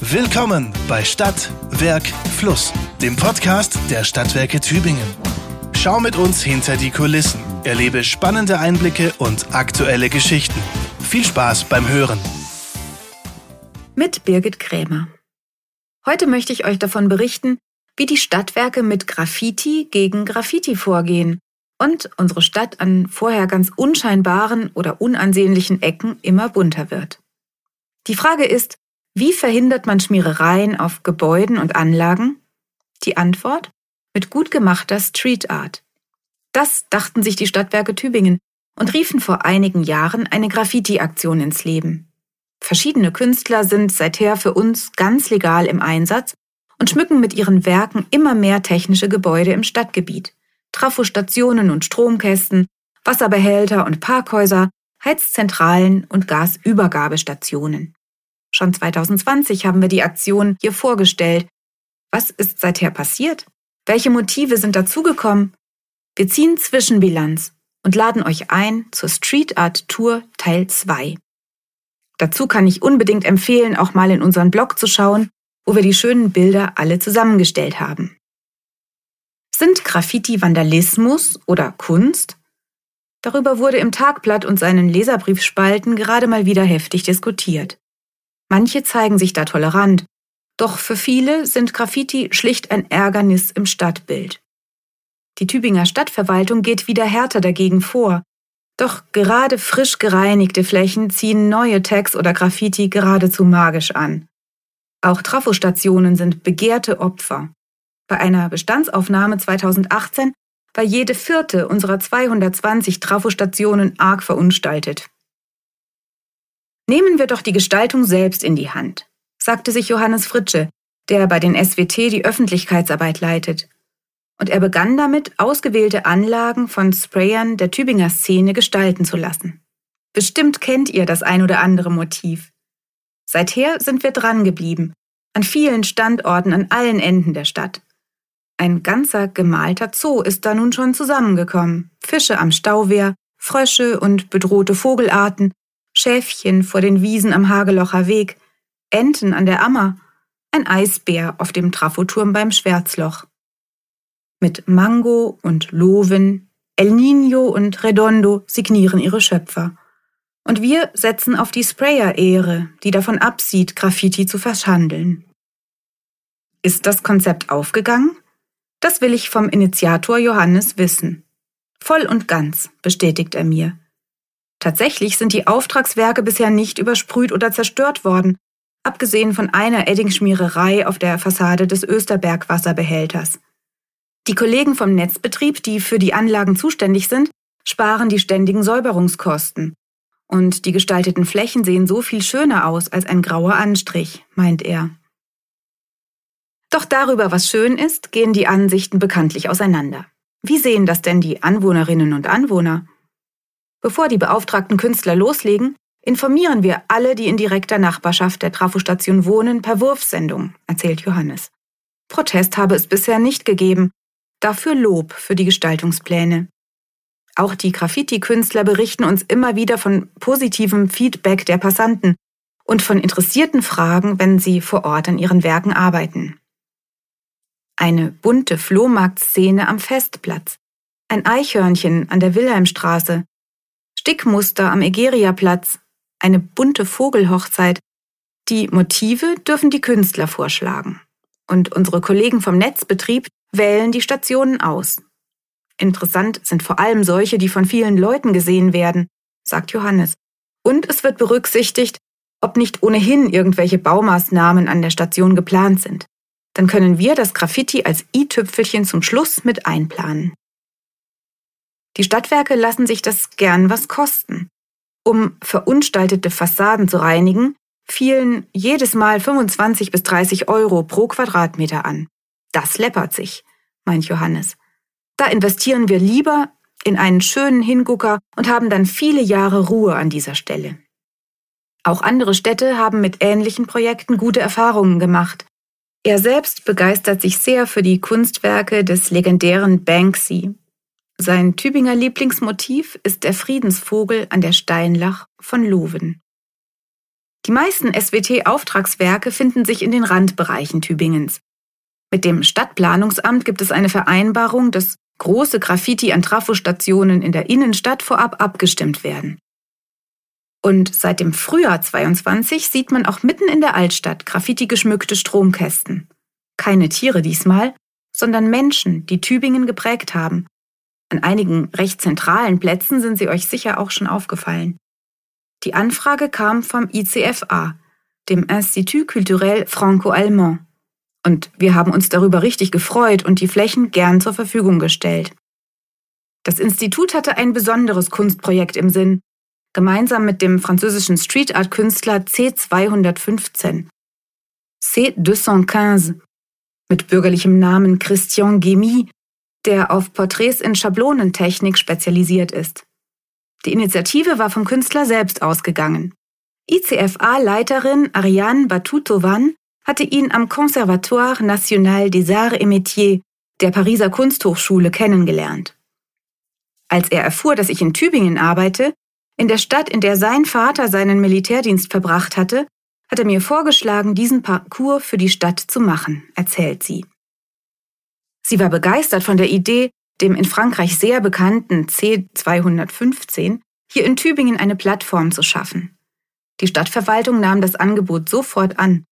Willkommen bei Stadt, Werk, Fluss, dem Podcast der Stadtwerke Tübingen. Schau mit uns hinter die Kulissen, erlebe spannende Einblicke und aktuelle Geschichten. Viel Spaß beim Hören. Mit Birgit Krämer. Heute möchte ich euch davon berichten, wie die Stadtwerke mit Graffiti gegen Graffiti vorgehen und unsere Stadt an vorher ganz unscheinbaren oder unansehnlichen Ecken immer bunter wird. Die Frage ist, wie verhindert man Schmierereien auf Gebäuden und Anlagen? Die Antwort? Mit gut gemachter Street Art. Das dachten sich die Stadtwerke Tübingen und riefen vor einigen Jahren eine Graffiti-Aktion ins Leben. Verschiedene Künstler sind seither für uns ganz legal im Einsatz und schmücken mit ihren Werken immer mehr technische Gebäude im Stadtgebiet. Trafostationen und Stromkästen, Wasserbehälter und Parkhäuser, Heizzentralen und Gasübergabestationen. Schon 2020 haben wir die Aktion hier vorgestellt. Was ist seither passiert? Welche Motive sind dazugekommen? Wir ziehen Zwischenbilanz und laden euch ein zur Street Art Tour Teil 2. Dazu kann ich unbedingt empfehlen, auch mal in unseren Blog zu schauen, wo wir die schönen Bilder alle zusammengestellt haben. Sind Graffiti Vandalismus oder Kunst? Darüber wurde im Tagblatt und seinen Leserbriefspalten gerade mal wieder heftig diskutiert. Manche zeigen sich da tolerant, doch für viele sind Graffiti schlicht ein Ärgernis im Stadtbild. Die Tübinger Stadtverwaltung geht wieder härter dagegen vor. Doch gerade frisch gereinigte Flächen ziehen neue Tags oder Graffiti geradezu magisch an. Auch Trafostationen sind begehrte Opfer. Bei einer Bestandsaufnahme 2018 war jede vierte unserer 220 Trafostationen arg verunstaltet. Nehmen wir doch die Gestaltung selbst in die Hand, sagte sich Johannes Fritsche, der bei den SWT die Öffentlichkeitsarbeit leitet. Und er begann damit, ausgewählte Anlagen von Sprayern der Tübinger Szene gestalten zu lassen. Bestimmt kennt ihr das ein oder andere Motiv. Seither sind wir dran geblieben, an vielen Standorten an allen Enden der Stadt. Ein ganzer gemalter Zoo ist da nun schon zusammengekommen. Fische am Stauwehr, Frösche und bedrohte Vogelarten, Schäfchen vor den Wiesen am Hagelocher Weg, Enten an der Ammer, ein Eisbär auf dem Trafoturm beim Schwärzloch. Mit Mango und Loven, El Nino und Redondo signieren ihre Schöpfer. Und wir setzen auf die Sprayer-Ehre, die davon absieht, Graffiti zu verschandeln. Ist das Konzept aufgegangen? Das will ich vom Initiator Johannes wissen. Voll und ganz, bestätigt er mir. Tatsächlich sind die Auftragswerke bisher nicht übersprüht oder zerstört worden, abgesehen von einer Eddingschmiererei auf der Fassade des Österberg-Wasserbehälters. Die Kollegen vom Netzbetrieb, die für die Anlagen zuständig sind, sparen die ständigen Säuberungskosten. Und die gestalteten Flächen sehen so viel schöner aus als ein grauer Anstrich, meint er. Doch darüber, was schön ist, gehen die Ansichten bekanntlich auseinander. Wie sehen das denn die Anwohnerinnen und Anwohner? Bevor die beauftragten Künstler loslegen, informieren wir alle, die in direkter Nachbarschaft der Trafostation wohnen, per Wurfsendung, erzählt Johannes. Protest habe es bisher nicht gegeben, dafür Lob für die Gestaltungspläne. Auch die Graffiti-Künstler berichten uns immer wieder von positivem Feedback der Passanten und von interessierten Fragen, wenn sie vor Ort an ihren Werken arbeiten. Eine bunte Flohmarktszene am Festplatz, ein Eichhörnchen an der Wilhelmstraße, Stickmuster am Egeriaplatz, eine bunte Vogelhochzeit. Die Motive dürfen die Künstler vorschlagen. Und unsere Kollegen vom Netzbetrieb wählen die Stationen aus. Interessant sind vor allem solche, die von vielen Leuten gesehen werden, sagt Johannes. Und es wird berücksichtigt, ob nicht ohnehin irgendwelche Baumaßnahmen an der Station geplant sind. Dann können wir das Graffiti als i-Tüpfelchen zum Schluss mit einplanen. Die Stadtwerke lassen sich das gern was kosten. Um verunstaltete Fassaden zu reinigen, fielen jedes Mal 25 bis 30 Euro pro Quadratmeter an. Das läppert sich, meint Johannes. Da investieren wir lieber in einen schönen Hingucker und haben dann viele Jahre Ruhe an dieser Stelle. Auch andere Städte haben mit ähnlichen Projekten gute Erfahrungen gemacht. Er selbst begeistert sich sehr für die Kunstwerke des legendären Banksy, sein Tübinger Lieblingsmotiv ist der Friedensvogel an der Steinlach von Loven. Die meisten SWT-Auftragswerke finden sich in den Randbereichen Tübingens. Mit dem Stadtplanungsamt gibt es eine Vereinbarung, dass große Graffiti an Trafostationen in der Innenstadt vorab abgestimmt werden. Und seit dem Frühjahr 22 sieht man auch mitten in der Altstadt Graffiti geschmückte Stromkästen. Keine Tiere diesmal, sondern Menschen, die Tübingen geprägt haben. An einigen recht zentralen Plätzen sind sie euch sicher auch schon aufgefallen. Die Anfrage kam vom ICFA, dem Institut Culturel Franco-Allemand. Und wir haben uns darüber richtig gefreut und die Flächen gern zur Verfügung gestellt. Das Institut hatte ein besonderes Kunstprojekt im Sinn, gemeinsam mit dem französischen Street Art Künstler C215. C215 mit bürgerlichem Namen Christian Gemy, der auf Porträts in Schablonentechnik spezialisiert ist. Die Initiative war vom Künstler selbst ausgegangen. ICFA-Leiterin Ariane Batutovan hatte ihn am Conservatoire National des Arts et Métiers der Pariser Kunsthochschule kennengelernt. Als er erfuhr, dass ich in Tübingen arbeite, in der Stadt, in der sein Vater seinen Militärdienst verbracht hatte, hat er mir vorgeschlagen, diesen Parcours für die Stadt zu machen, erzählt sie. Sie war begeistert von der Idee, dem in Frankreich sehr bekannten C215, hier in Tübingen eine Plattform zu schaffen. Die Stadtverwaltung nahm das Angebot sofort an.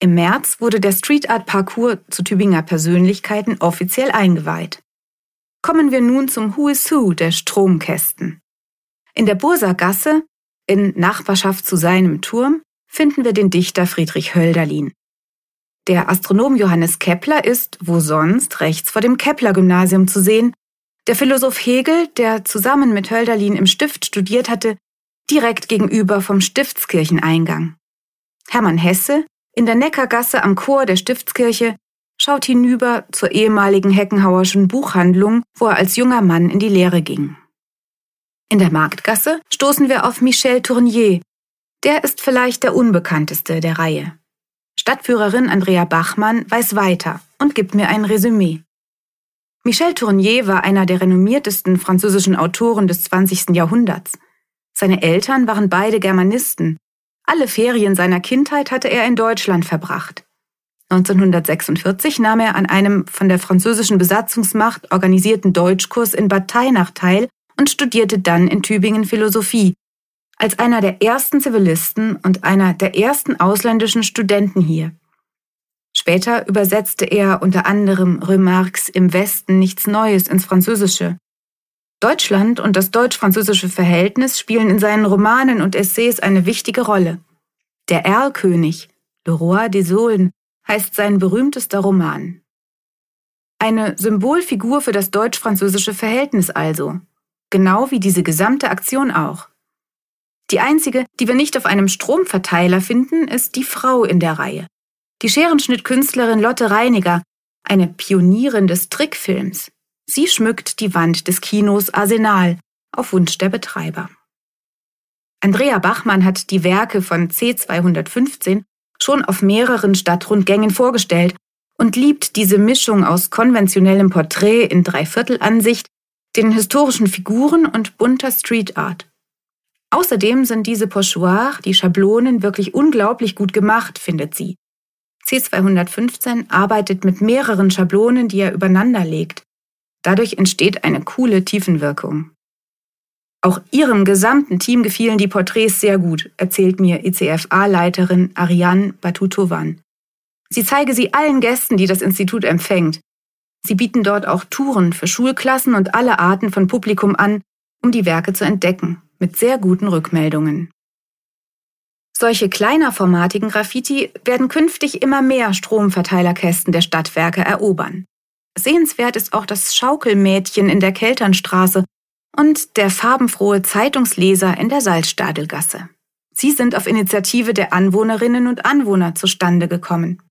Im März wurde der Street Art Parcours zu Tübinger Persönlichkeiten offiziell eingeweiht. Kommen wir nun zum Who is Who der Stromkästen. In der Burser Gasse, in Nachbarschaft zu seinem Turm, finden wir den Dichter Friedrich Hölderlin. Der Astronom Johannes Kepler ist, wo sonst, rechts vor dem Kepler-Gymnasium zu sehen. Der Philosoph Hegel, der zusammen mit Hölderlin im Stift studiert hatte, direkt gegenüber vom Stiftskircheneingang. Hermann Hesse, in der Neckargasse am Chor der Stiftskirche, schaut hinüber zur ehemaligen Heckenhauerschen Buchhandlung, wo er als junger Mann in die Lehre ging. In der Marktgasse stoßen wir auf Michel Tournier. Der ist vielleicht der unbekannteste der Reihe. Stadtführerin Andrea Bachmann weiß weiter und gibt mir ein Resümee. Michel Tournier war einer der renommiertesten französischen Autoren des 20. Jahrhunderts. Seine Eltern waren beide Germanisten. Alle Ferien seiner Kindheit hatte er in Deutschland verbracht. 1946 nahm er an einem von der französischen Besatzungsmacht organisierten Deutschkurs in Bad Teinach teil und studierte dann in Tübingen Philosophie, als einer der ersten Zivilisten und einer der ersten ausländischen Studenten hier. Später übersetzte er unter anderem Remarques im Westen nichts Neues ins Französische. Deutschland und das deutsch-französische Verhältnis spielen in seinen Romanen und Essays eine wichtige Rolle. Der Erlkönig, Le Roi des Aulnes, heißt sein berühmtester Roman. Eine Symbolfigur für das deutsch-französische Verhältnis also, genau wie diese gesamte Aktion auch. Die einzige, die wir nicht auf einem Stromverteiler finden, ist die Frau in der Reihe. Die Scherenschnittkünstlerin Lotte Reiniger, eine Pionierin des Trickfilms. Sie schmückt die Wand des Kinos Arsenal auf Wunsch der Betreiber. Andrea Bachmann hat die Werke von C215 schon auf mehreren Stadtrundgängen vorgestellt und liebt diese Mischung aus konventionellem Porträt in Dreiviertelansicht, den historischen Figuren und bunter Street Art. Außerdem sind diese Pochoirs, die Schablonen, wirklich unglaublich gut gemacht, findet sie. C215 arbeitet mit mehreren Schablonen, die er übereinander legt. Dadurch entsteht eine coole Tiefenwirkung. Auch ihrem gesamten Team gefielen die Porträts sehr gut, erzählt mir ICFA-Leiterin Ariane Batutovan. Sie zeige sie allen Gästen, die das Institut empfängt. Sie bieten dort auch Touren für Schulklassen und alle Arten von Publikum an, um die Werke zu entdecken mit sehr guten Rückmeldungen. Solche kleinerformatigen Graffiti werden künftig immer mehr Stromverteilerkästen der Stadtwerke erobern. Sehenswert ist auch das Schaukelmädchen in der Kelternstraße und der farbenfrohe Zeitungsleser in der Salzstadelgasse. Sie sind auf Initiative der Anwohnerinnen und Anwohner zustande gekommen.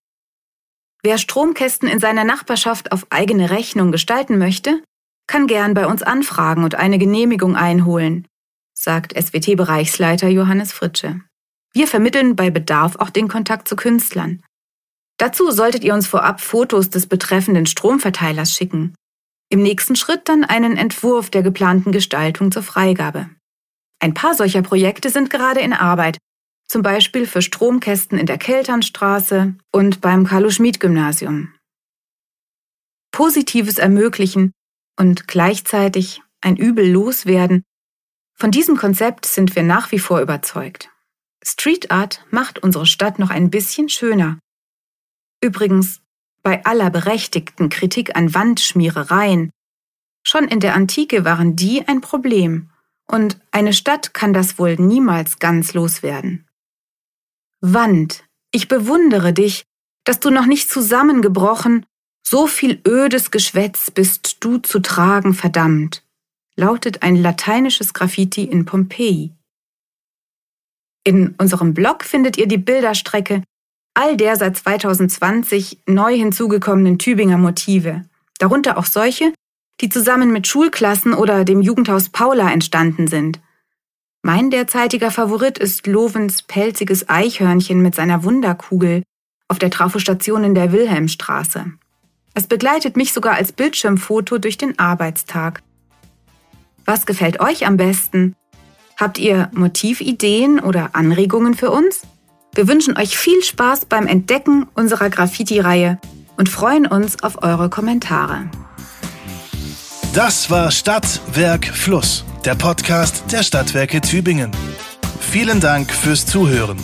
Wer Stromkästen in seiner Nachbarschaft auf eigene Rechnung gestalten möchte, kann gern bei uns anfragen und eine Genehmigung einholen sagt SWT-Bereichsleiter Johannes Fritsche. Wir vermitteln bei Bedarf auch den Kontakt zu Künstlern. Dazu solltet ihr uns vorab Fotos des betreffenden Stromverteilers schicken. Im nächsten Schritt dann einen Entwurf der geplanten Gestaltung zur Freigabe. Ein paar solcher Projekte sind gerade in Arbeit. zum Beispiel für Stromkästen in der Kelternstraße und beim Carlo-Schmid-Gymnasium. Positives ermöglichen und gleichzeitig ein Übel loswerden, von diesem Konzept sind wir nach wie vor überzeugt. Street Art macht unsere Stadt noch ein bisschen schöner. Übrigens, bei aller berechtigten Kritik an Wandschmierereien, schon in der Antike waren die ein Problem, und eine Stadt kann das wohl niemals ganz loswerden. Wand, ich bewundere dich, dass du noch nicht zusammengebrochen, so viel ödes Geschwätz bist du zu tragen verdammt, lautet ein lateinisches Graffiti in Pompeji. In unserem Blog findet ihr die Bilderstrecke all der seit 2020 neu hinzugekommenen Tübinger Motive, darunter auch solche, die zusammen mit Schulklassen oder dem Jugendhaus Paula entstanden sind. Mein derzeitiger Favorit ist Lovens pelziges Eichhörnchen mit seiner Wunderkugel auf der Trafostation in der Wilhelmstraße. Es begleitet mich sogar als Bildschirmfoto durch den Arbeitstag. Was gefällt euch am besten? Habt ihr Motivideen oder Anregungen für uns? Wir wünschen euch viel Spaß beim Entdecken unserer Graffiti-Reihe und freuen uns auf eure Kommentare. Das war Stadt, Werk, Fluss, der Podcast der Stadtwerke Tübingen. Vielen Dank fürs Zuhören.